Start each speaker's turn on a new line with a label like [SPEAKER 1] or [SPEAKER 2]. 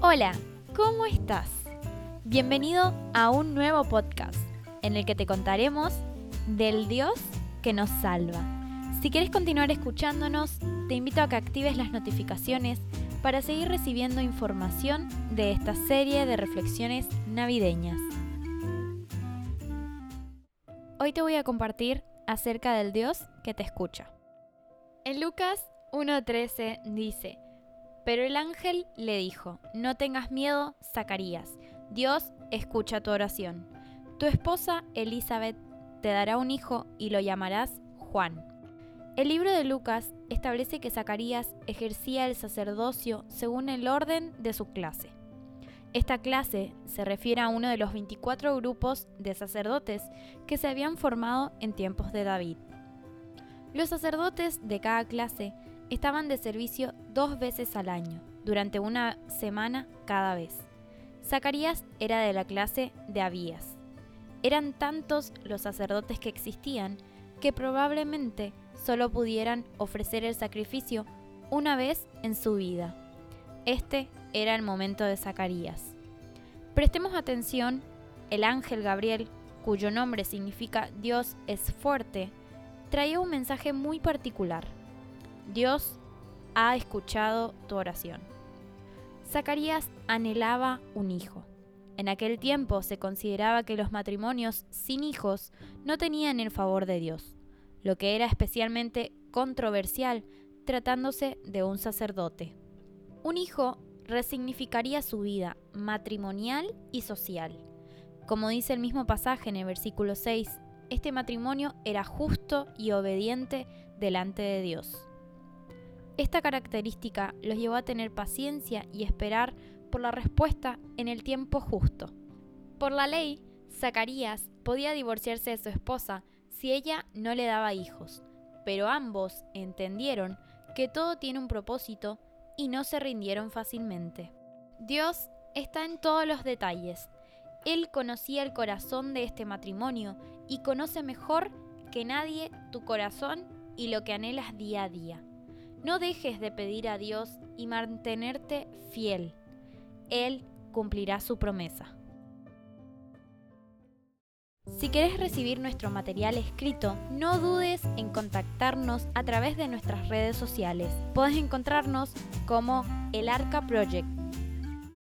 [SPEAKER 1] Hola, ¿cómo estás? Bienvenido a un nuevo podcast en el que te contaremos del Dios que nos salva. Si quieres continuar escuchándonos, te invito a que actives las notificaciones para seguir recibiendo información de esta serie de reflexiones navideñas. Hoy te voy a compartir acerca del Dios que te escucha. En Lucas 1.13 dice, pero el ángel le dijo, no tengas miedo, Zacarías, Dios escucha tu oración. Tu esposa Elizabeth te dará un hijo y lo llamarás Juan. El libro de Lucas establece que Zacarías ejercía el sacerdocio según el orden de su clase. Esta clase se refiere a uno de los 24 grupos de sacerdotes que se habían formado en tiempos de David. Los sacerdotes de cada clase estaban de servicio dos veces al año, durante una semana cada vez. Zacarías era de la clase de Abías. Eran tantos los sacerdotes que existían que probablemente solo pudieran ofrecer el sacrificio una vez en su vida. Este era el momento de Zacarías. Prestemos atención, el ángel Gabriel, cuyo nombre significa Dios es fuerte, traía un mensaje muy particular. Dios ha escuchado tu oración. Zacarías anhelaba un hijo. En aquel tiempo se consideraba que los matrimonios sin hijos no tenían el favor de Dios, lo que era especialmente controversial tratándose de un sacerdote. Un hijo resignificaría su vida matrimonial y social. Como dice el mismo pasaje en el versículo 6, este matrimonio era justo y obediente delante de Dios. Esta característica los llevó a tener paciencia y esperar por la respuesta en el tiempo justo. Por la ley, Zacarías podía divorciarse de su esposa si ella no le daba hijos, pero ambos entendieron que todo tiene un propósito y no se rindieron fácilmente. Dios está en todos los detalles. Él conocía el corazón de este matrimonio y conoce mejor que nadie tu corazón y lo que anhelas día a día. No dejes de pedir a Dios y mantenerte fiel. Él cumplirá su promesa. Si quieres recibir nuestro material escrito, no dudes en contactarnos a través de nuestras redes sociales. Puedes encontrarnos como El Arca Project